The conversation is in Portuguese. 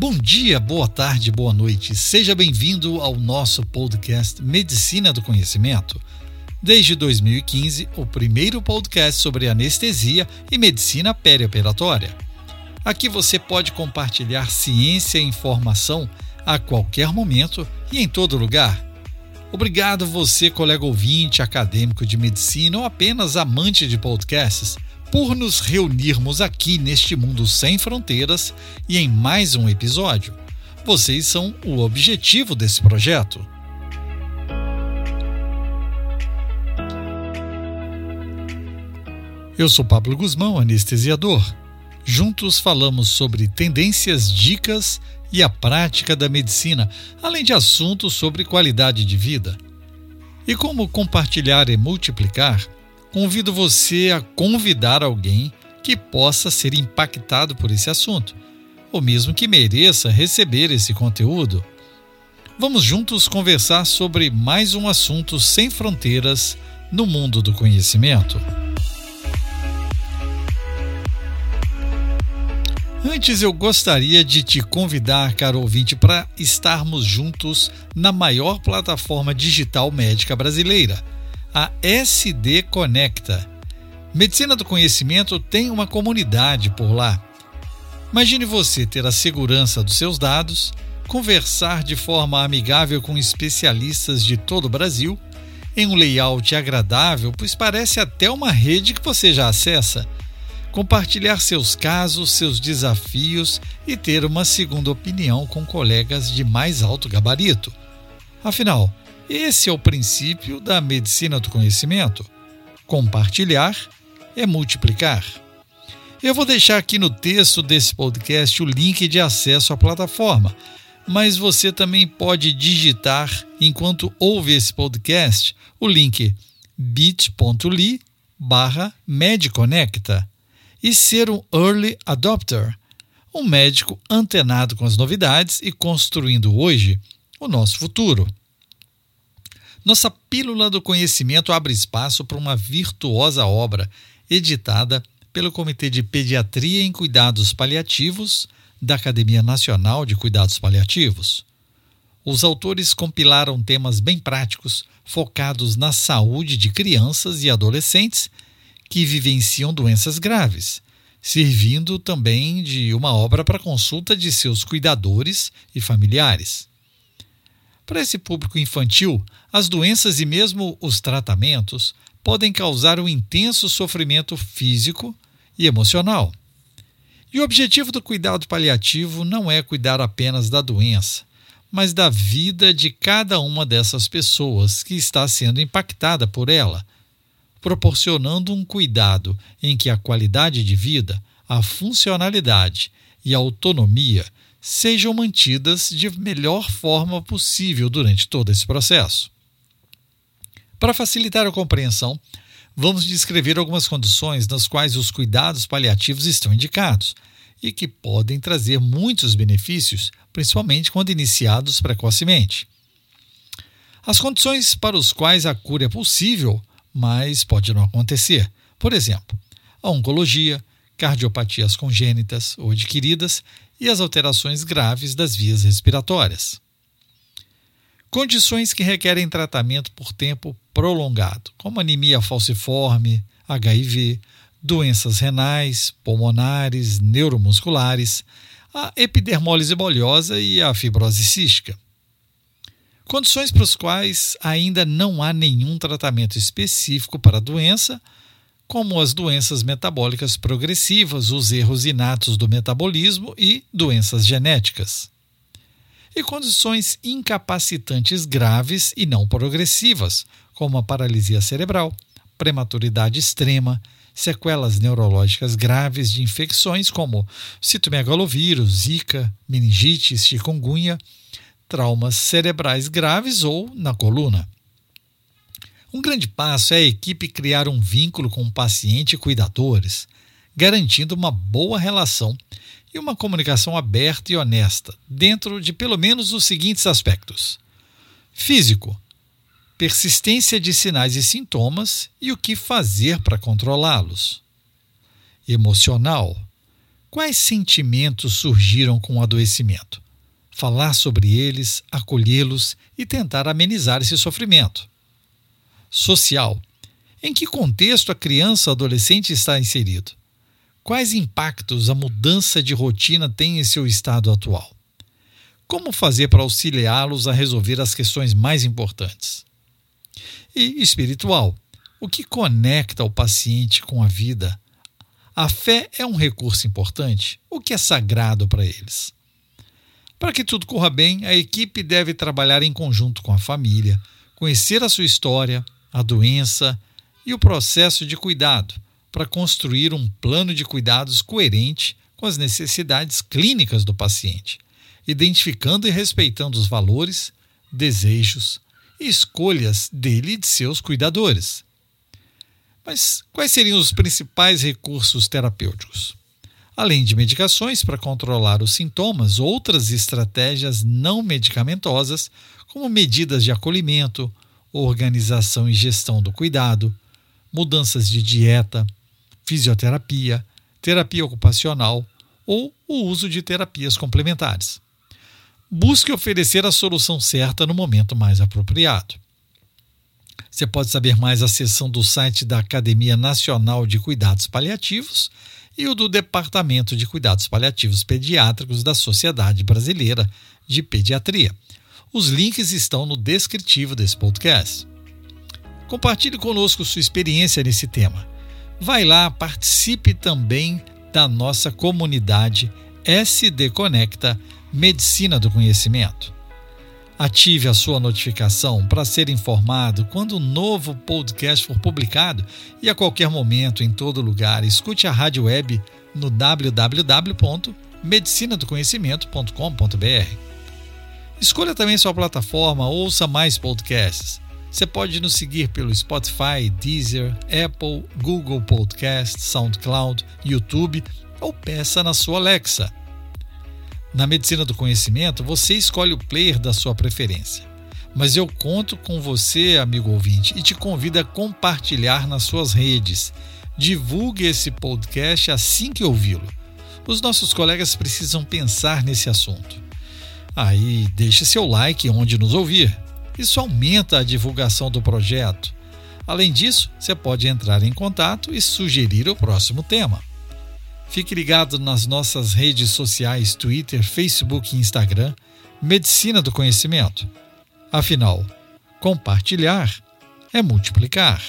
Bom dia, boa tarde, boa noite. Seja bem-vindo ao nosso podcast Medicina do Conhecimento. Desde 2015, o primeiro podcast sobre anestesia e medicina perioperatória. Aqui você pode compartilhar ciência e informação a qualquer momento e em todo lugar. Obrigado você, colega ouvinte, acadêmico de medicina ou apenas amante de podcasts por nos reunirmos aqui neste mundo sem fronteiras e em mais um episódio. Vocês são o objetivo desse projeto. Eu sou Pablo Guzmão, anestesiador. Juntos falamos sobre tendências, dicas e a prática da medicina, além de assuntos sobre qualidade de vida. E como compartilhar e multiplicar, convido você a convidar alguém que possa ser impactado por esse assunto, ou mesmo que mereça receber esse conteúdo. Vamos juntos conversar sobre mais um assunto sem fronteiras no mundo do conhecimento. Antes eu gostaria de te convidar, caro ouvinte, para estarmos juntos na maior plataforma digital médica brasileira a SD Conecta. Medicina do Conhecimento tem uma comunidade por lá. Imagine você ter a segurança dos seus dados, conversar de forma amigável com especialistas de todo o Brasil, em um layout agradável, pois parece até uma rede que você já acessa. Compartilhar seus casos, seus desafios e ter uma segunda opinião com colegas de mais alto gabarito. Afinal, esse é o princípio da medicina do conhecimento. Compartilhar é multiplicar. Eu vou deixar aqui no texto desse podcast o link de acesso à plataforma, mas você também pode digitar, enquanto ouve esse podcast, o link bit.ly barra e ser um early adopter, um médico antenado com as novidades e construindo hoje o nosso futuro. Nossa Pílula do Conhecimento abre espaço para uma virtuosa obra editada pelo Comitê de Pediatria em Cuidados Paliativos da Academia Nacional de Cuidados Paliativos. Os autores compilaram temas bem práticos focados na saúde de crianças e adolescentes que vivenciam doenças graves, servindo também de uma obra para consulta de seus cuidadores e familiares. Para esse público infantil, as doenças e mesmo os tratamentos podem causar um intenso sofrimento físico e emocional. E o objetivo do cuidado paliativo não é cuidar apenas da doença, mas da vida de cada uma dessas pessoas que está sendo impactada por ela, proporcionando um cuidado em que a qualidade de vida, a funcionalidade e a autonomia sejam mantidas de melhor forma possível durante todo esse processo. Para facilitar a compreensão, vamos descrever algumas condições nas quais os cuidados paliativos estão indicados e que podem trazer muitos benefícios, principalmente quando iniciados precocemente. As condições para as quais a cura é possível, mas pode não acontecer. Por exemplo, a oncologia, cardiopatias congênitas ou adquiridas e as alterações graves das vias respiratórias. Condições que requerem tratamento por tempo prolongado, como anemia falciforme, HIV, doenças renais, pulmonares, neuromusculares, a epidermólise bolhosa e a fibrose cística. Condições para as quais ainda não há nenhum tratamento específico para a doença como as doenças metabólicas progressivas, os erros inatos do metabolismo e doenças genéticas. E condições incapacitantes graves e não progressivas, como a paralisia cerebral, prematuridade extrema, sequelas neurológicas graves de infecções como citomegalovírus, zika, meningite, chikungunya, traumas cerebrais graves ou na coluna. Um grande passo é a equipe criar um vínculo com o paciente e cuidadores, garantindo uma boa relação e uma comunicação aberta e honesta, dentro de pelo menos os seguintes aspectos: físico, persistência de sinais e sintomas e o que fazer para controlá-los. Emocional, Quais sentimentos surgiram com o adoecimento? Falar sobre eles, acolhê-los e tentar amenizar esse sofrimento. Social. Em que contexto a criança ou adolescente está inserido? Quais impactos a mudança de rotina tem em seu estado atual? Como fazer para auxiliá-los a resolver as questões mais importantes? E espiritual. O que conecta o paciente com a vida, a fé é um recurso importante, o que é sagrado para eles. Para que tudo corra bem, a equipe deve trabalhar em conjunto com a família, conhecer a sua história, a doença e o processo de cuidado, para construir um plano de cuidados coerente com as necessidades clínicas do paciente, identificando e respeitando os valores, desejos e escolhas dele e de seus cuidadores. Mas quais seriam os principais recursos terapêuticos? Além de medicações para controlar os sintomas, outras estratégias não medicamentosas, como medidas de acolhimento, organização e gestão do cuidado, mudanças de dieta, fisioterapia, terapia ocupacional ou o uso de terapias complementares. Busque oferecer a solução certa no momento mais apropriado. Você pode saber mais acessando o site da Academia Nacional de Cuidados Paliativos e o do Departamento de Cuidados Paliativos Pediátricos da Sociedade Brasileira de Pediatria. Os links estão no descritivo desse podcast. Compartilhe conosco sua experiência nesse tema. Vai lá, participe também da nossa comunidade SD Conecta Medicina do Conhecimento. Ative a sua notificação para ser informado quando um novo podcast for publicado e a qualquer momento, em todo lugar, escute a rádio web no www.medicinadoconhecimento.com.br. Escolha também sua plataforma, ouça mais podcasts. Você pode nos seguir pelo Spotify, Deezer, Apple, Google Podcast, SoundCloud, YouTube ou peça na sua Alexa. Na medicina do conhecimento, você escolhe o player da sua preferência. Mas eu conto com você, amigo ouvinte, e te convido a compartilhar nas suas redes. Divulgue esse podcast assim que ouvi-lo. Os nossos colegas precisam pensar nesse assunto. Aí, deixe seu like onde nos ouvir. Isso aumenta a divulgação do projeto. Além disso, você pode entrar em contato e sugerir o próximo tema. Fique ligado nas nossas redes sociais Twitter, Facebook e Instagram, Medicina do Conhecimento. Afinal, compartilhar é multiplicar.